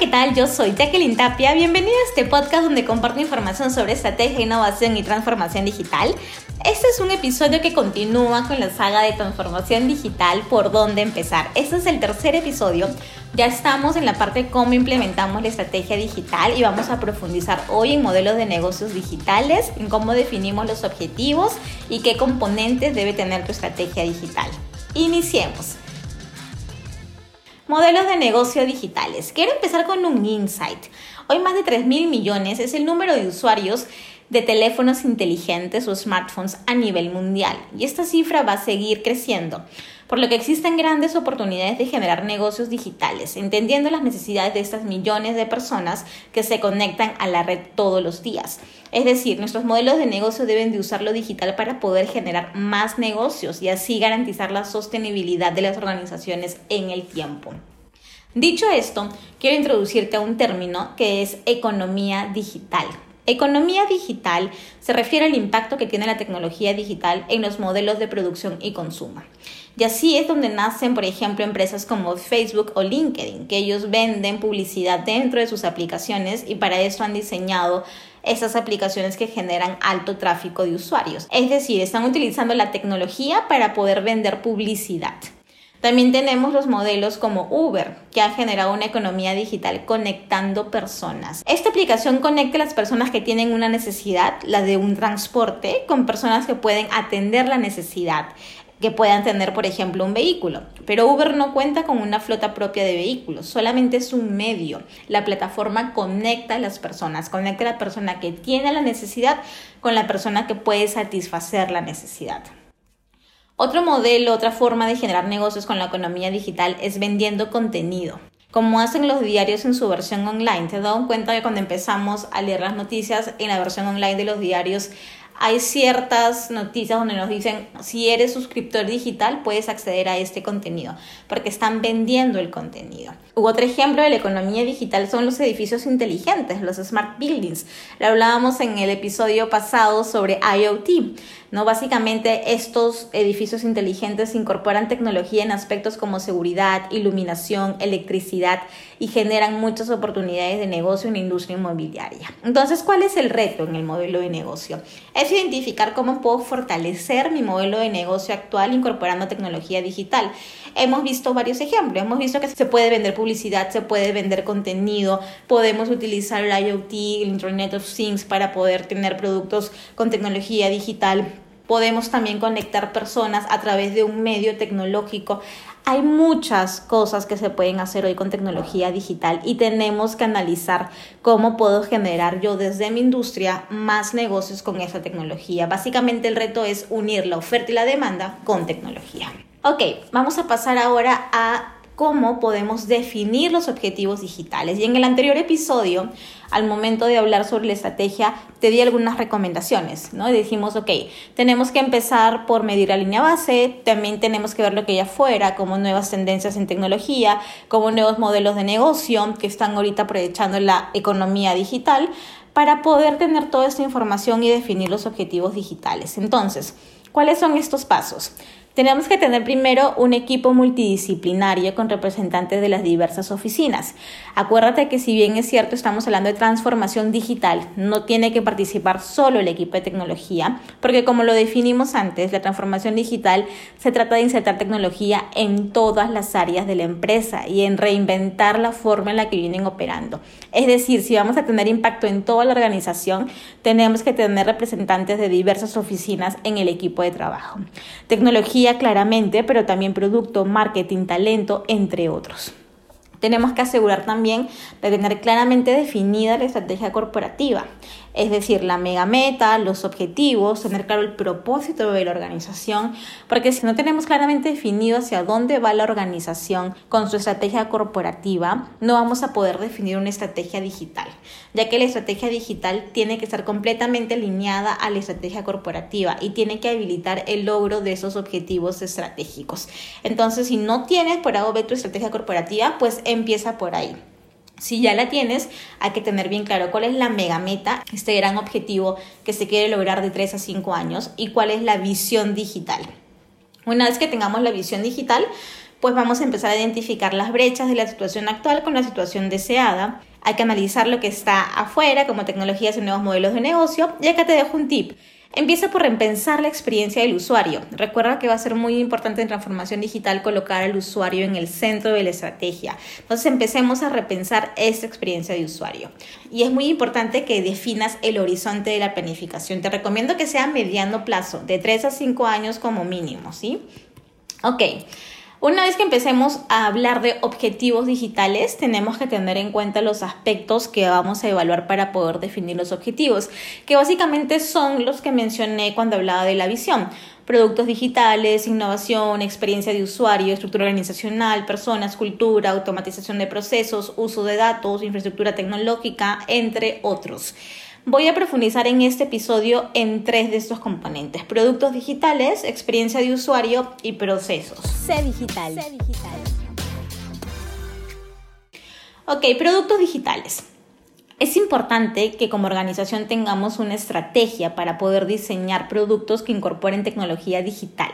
¿qué tal? Yo soy Jacqueline Tapia. Bienvenida a este podcast donde comparto información sobre estrategia, innovación y transformación digital. Este es un episodio que continúa con la saga de transformación digital, por dónde empezar. Este es el tercer episodio. Ya estamos en la parte de cómo implementamos la estrategia digital y vamos a profundizar hoy en modelos de negocios digitales, en cómo definimos los objetivos y qué componentes debe tener tu estrategia digital. Iniciemos. Modelos de negocio digitales. Quiero empezar con un insight. Hoy más de 3 mil millones es el número de usuarios de teléfonos inteligentes o smartphones a nivel mundial y esta cifra va a seguir creciendo, por lo que existen grandes oportunidades de generar negocios digitales, entendiendo las necesidades de estas millones de personas que se conectan a la red todos los días. Es decir, nuestros modelos de negocio deben de usar lo digital para poder generar más negocios y así garantizar la sostenibilidad de las organizaciones en el tiempo. Dicho esto, quiero introducirte a un término que es economía digital. Economía digital se refiere al impacto que tiene la tecnología digital en los modelos de producción y consumo. Y así es donde nacen, por ejemplo, empresas como Facebook o LinkedIn, que ellos venden publicidad dentro de sus aplicaciones y para eso han diseñado esas aplicaciones que generan alto tráfico de usuarios. Es decir, están utilizando la tecnología para poder vender publicidad. También tenemos los modelos como Uber, que ha generado una economía digital conectando personas. Esta aplicación conecta a las personas que tienen una necesidad, la de un transporte, con personas que pueden atender la necesidad que puedan tener, por ejemplo, un vehículo. Pero Uber no cuenta con una flota propia de vehículos, solamente es un medio. La plataforma conecta a las personas, conecta a la persona que tiene la necesidad con la persona que puede satisfacer la necesidad. Otro modelo, otra forma de generar negocios con la economía digital es vendiendo contenido. Como hacen los diarios en su versión online, te dado cuenta que cuando empezamos a leer las noticias en la versión online de los diarios hay ciertas noticias donde nos dicen, si eres suscriptor digital, puedes acceder a este contenido, porque están vendiendo el contenido. otro ejemplo de la economía digital son los edificios inteligentes, los smart buildings. Lo hablábamos en el episodio pasado sobre IoT. ¿No? Básicamente estos edificios inteligentes incorporan tecnología en aspectos como seguridad, iluminación, electricidad y generan muchas oportunidades de negocio en la industria inmobiliaria. Entonces, ¿cuál es el reto en el modelo de negocio? Es identificar cómo puedo fortalecer mi modelo de negocio actual incorporando tecnología digital. Hemos visto varios ejemplos, hemos visto que se puede vender publicidad, se puede vender contenido, podemos utilizar el IoT, el Internet of Things para poder tener productos con tecnología digital podemos también conectar personas a través de un medio tecnológico. Hay muchas cosas que se pueden hacer hoy con tecnología digital y tenemos que analizar cómo puedo generar yo desde mi industria más negocios con esa tecnología. Básicamente el reto es unir la oferta y la demanda con tecnología. Ok, vamos a pasar ahora a cómo podemos definir los objetivos digitales. Y en el anterior episodio, al momento de hablar sobre la estrategia, te di algunas recomendaciones, ¿no? Y dijimos, ok, tenemos que empezar por medir la línea base, también tenemos que ver lo que hay afuera, como nuevas tendencias en tecnología, como nuevos modelos de negocio que están ahorita aprovechando la economía digital para poder tener toda esta información y definir los objetivos digitales. Entonces, ¿cuáles son estos pasos? Tenemos que tener primero un equipo multidisciplinario con representantes de las diversas oficinas. Acuérdate que si bien es cierto estamos hablando de transformación digital, no tiene que participar solo el equipo de tecnología, porque como lo definimos antes, la transformación digital se trata de insertar tecnología en todas las áreas de la empresa y en reinventar la forma en la que vienen operando. Es decir, si vamos a tener impacto en toda la organización, tenemos que tener representantes de diversas oficinas en el equipo de trabajo. Tecnología claramente, pero también producto, marketing, talento, entre otros. Tenemos que asegurar también de tener claramente definida la estrategia corporativa es decir, la mega meta, los objetivos, tener claro el propósito de la organización, porque si no tenemos claramente definido hacia dónde va la organización con su estrategia corporativa, no vamos a poder definir una estrategia digital, ya que la estrategia digital tiene que estar completamente alineada a la estrategia corporativa y tiene que habilitar el logro de esos objetivos estratégicos. Entonces, si no tienes por algo tu estrategia corporativa, pues empieza por ahí. Si ya la tienes, hay que tener bien claro cuál es la mega meta, este gran objetivo que se quiere lograr de 3 a 5 años y cuál es la visión digital. Una vez que tengamos la visión digital, pues vamos a empezar a identificar las brechas de la situación actual con la situación deseada. Hay que analizar lo que está afuera, como tecnologías y nuevos modelos de negocio. Y acá te dejo un tip. Empieza por repensar la experiencia del usuario. Recuerda que va a ser muy importante en transformación digital colocar al usuario en el centro de la estrategia. Entonces empecemos a repensar esta experiencia de usuario. Y es muy importante que definas el horizonte de la planificación. Te recomiendo que sea a mediano plazo, de 3 a 5 años como mínimo, ¿sí? Ok. Una vez que empecemos a hablar de objetivos digitales, tenemos que tener en cuenta los aspectos que vamos a evaluar para poder definir los objetivos, que básicamente son los que mencioné cuando hablaba de la visión. Productos digitales, innovación, experiencia de usuario, estructura organizacional, personas, cultura, automatización de procesos, uso de datos, infraestructura tecnológica, entre otros. Voy a profundizar en este episodio en tres de estos componentes, productos digitales, experiencia de usuario y procesos. C digital. digital. Ok, productos digitales. Es importante que como organización tengamos una estrategia para poder diseñar productos que incorporen tecnología digital,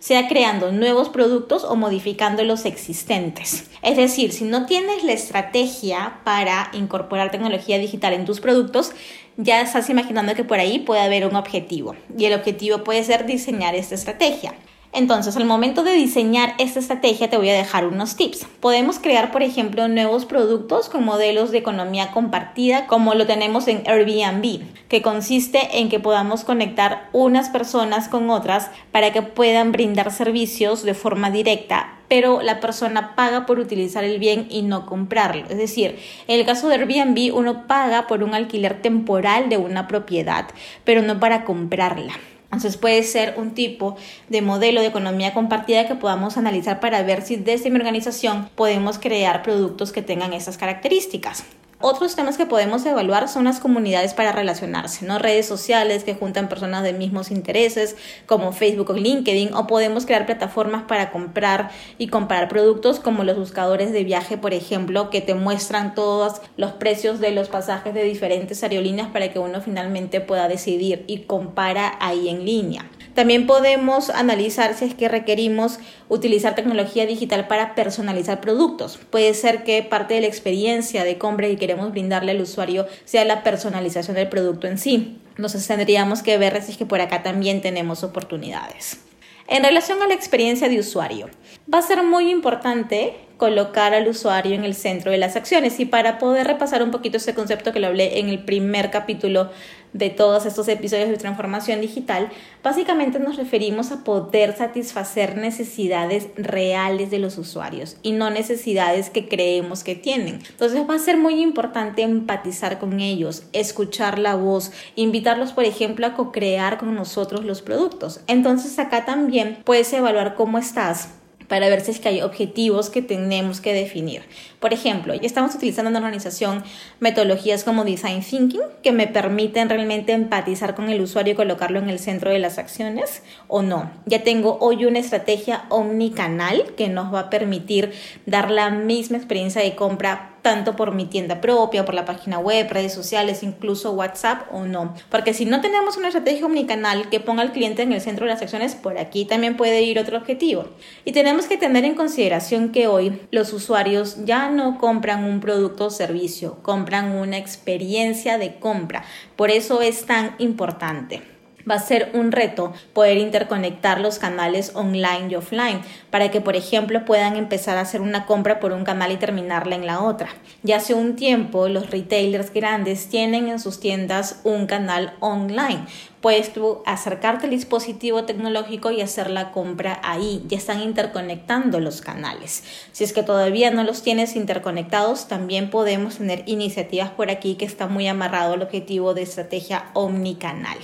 sea creando nuevos productos o modificando los existentes. Es decir, si no tienes la estrategia para incorporar tecnología digital en tus productos, ya estás imaginando que por ahí puede haber un objetivo y el objetivo puede ser diseñar esta estrategia. Entonces, al momento de diseñar esta estrategia te voy a dejar unos tips. Podemos crear, por ejemplo, nuevos productos con modelos de economía compartida, como lo tenemos en Airbnb, que consiste en que podamos conectar unas personas con otras para que puedan brindar servicios de forma directa pero la persona paga por utilizar el bien y no comprarlo. Es decir, en el caso de Airbnb uno paga por un alquiler temporal de una propiedad, pero no para comprarla. Entonces puede ser un tipo de modelo de economía compartida que podamos analizar para ver si desde mi organización podemos crear productos que tengan esas características. Otros temas que podemos evaluar son las comunidades para relacionarse, ¿no? Redes sociales que juntan personas de mismos intereses, como Facebook o LinkedIn, o podemos crear plataformas para comprar y comparar productos, como los buscadores de viaje, por ejemplo, que te muestran todos los precios de los pasajes de diferentes aerolíneas para que uno finalmente pueda decidir y compara ahí en línea. También podemos analizar si es que requerimos utilizar tecnología digital para personalizar productos. Puede ser que parte de la experiencia de compra que queremos brindarle al usuario sea la personalización del producto en sí. Entonces tendríamos que ver si es que por acá también tenemos oportunidades. En relación a la experiencia de usuario, va a ser muy importante colocar al usuario en el centro de las acciones. Y para poder repasar un poquito ese concepto que lo hablé en el primer capítulo de todos estos episodios de transformación digital, básicamente nos referimos a poder satisfacer necesidades reales de los usuarios y no necesidades que creemos que tienen. Entonces va a ser muy importante empatizar con ellos, escuchar la voz, invitarlos, por ejemplo, a co-crear con nosotros los productos. Entonces acá también puedes evaluar cómo estás para ver si es que hay objetivos que tenemos que definir. Por ejemplo, ya estamos utilizando en la organización metodologías como Design Thinking que me permiten realmente empatizar con el usuario y colocarlo en el centro de las acciones o no. Ya tengo hoy una estrategia omnicanal que nos va a permitir dar la misma experiencia de compra tanto por mi tienda propia, por la página web, redes sociales, incluso WhatsApp o no. Porque si no tenemos una estrategia omnicanal que ponga al cliente en el centro de las acciones, por aquí también puede ir otro objetivo. Y tenemos que tener en consideración que hoy los usuarios ya no compran un producto o servicio, compran una experiencia de compra. Por eso es tan importante va a ser un reto poder interconectar los canales online y offline para que, por ejemplo, puedan empezar a hacer una compra por un canal y terminarla en la otra. Ya hace un tiempo los retailers grandes tienen en sus tiendas un canal online. Puedes acercarte al dispositivo tecnológico y hacer la compra ahí. Ya están interconectando los canales. Si es que todavía no los tienes interconectados, también podemos tener iniciativas por aquí que está muy amarrado al objetivo de estrategia omnicanal.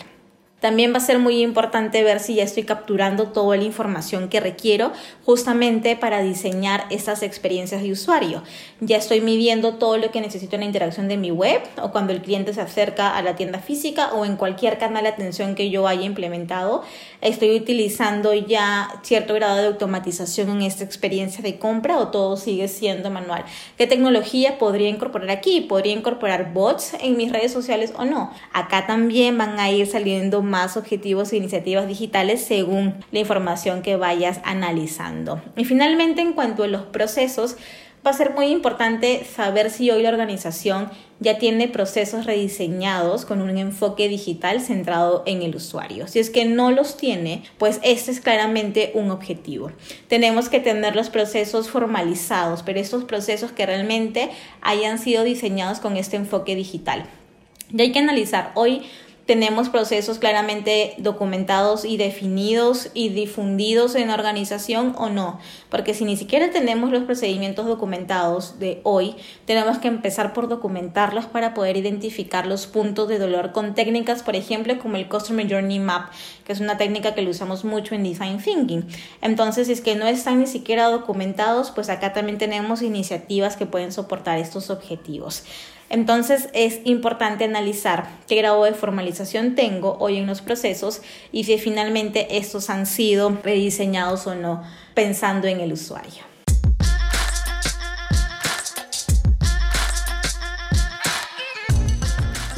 También va a ser muy importante ver si ya estoy capturando toda la información que requiero justamente para diseñar estas experiencias de usuario. Ya estoy midiendo todo lo que necesito en la interacción de mi web o cuando el cliente se acerca a la tienda física o en cualquier canal de atención que yo haya implementado. Estoy utilizando ya cierto grado de automatización en esta experiencia de compra o todo sigue siendo manual. ¿Qué tecnología podría incorporar aquí? ¿Podría incorporar bots en mis redes sociales o no? Acá también van a ir saliendo más objetivos e iniciativas digitales según la información que vayas analizando. Y finalmente, en cuanto a los procesos, va a ser muy importante saber si hoy la organización ya tiene procesos rediseñados con un enfoque digital centrado en el usuario. Si es que no los tiene, pues este es claramente un objetivo. Tenemos que tener los procesos formalizados, pero estos procesos que realmente hayan sido diseñados con este enfoque digital. Y hay que analizar hoy tenemos procesos claramente documentados y definidos y difundidos en la organización o no. Porque si ni siquiera tenemos los procedimientos documentados de hoy, tenemos que empezar por documentarlos para poder identificar los puntos de dolor con técnicas, por ejemplo, como el Customer Journey Map, que es una técnica que lo usamos mucho en Design Thinking. Entonces, si es que no están ni siquiera documentados, pues acá también tenemos iniciativas que pueden soportar estos objetivos. Entonces es importante analizar qué grado de formalización tengo hoy en los procesos y si finalmente estos han sido rediseñados o no pensando en el usuario.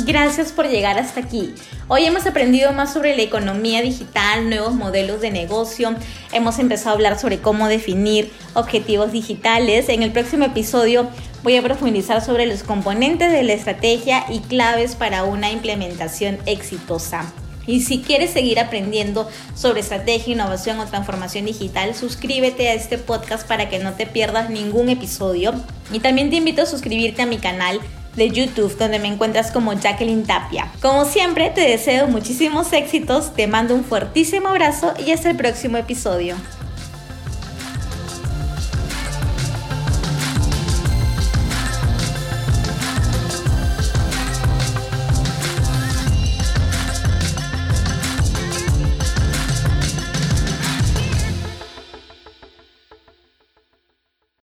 Gracias por llegar hasta aquí. Hoy hemos aprendido más sobre la economía digital, nuevos modelos de negocio, hemos empezado a hablar sobre cómo definir objetivos digitales. En el próximo episodio voy a profundizar sobre los componentes de la estrategia y claves para una implementación exitosa. Y si quieres seguir aprendiendo sobre estrategia, innovación o transformación digital, suscríbete a este podcast para que no te pierdas ningún episodio. Y también te invito a suscribirte a mi canal de YouTube, donde me encuentras como Jacqueline Tapia. Como siempre, te deseo muchísimos éxitos, te mando un fuertísimo abrazo y hasta el próximo episodio.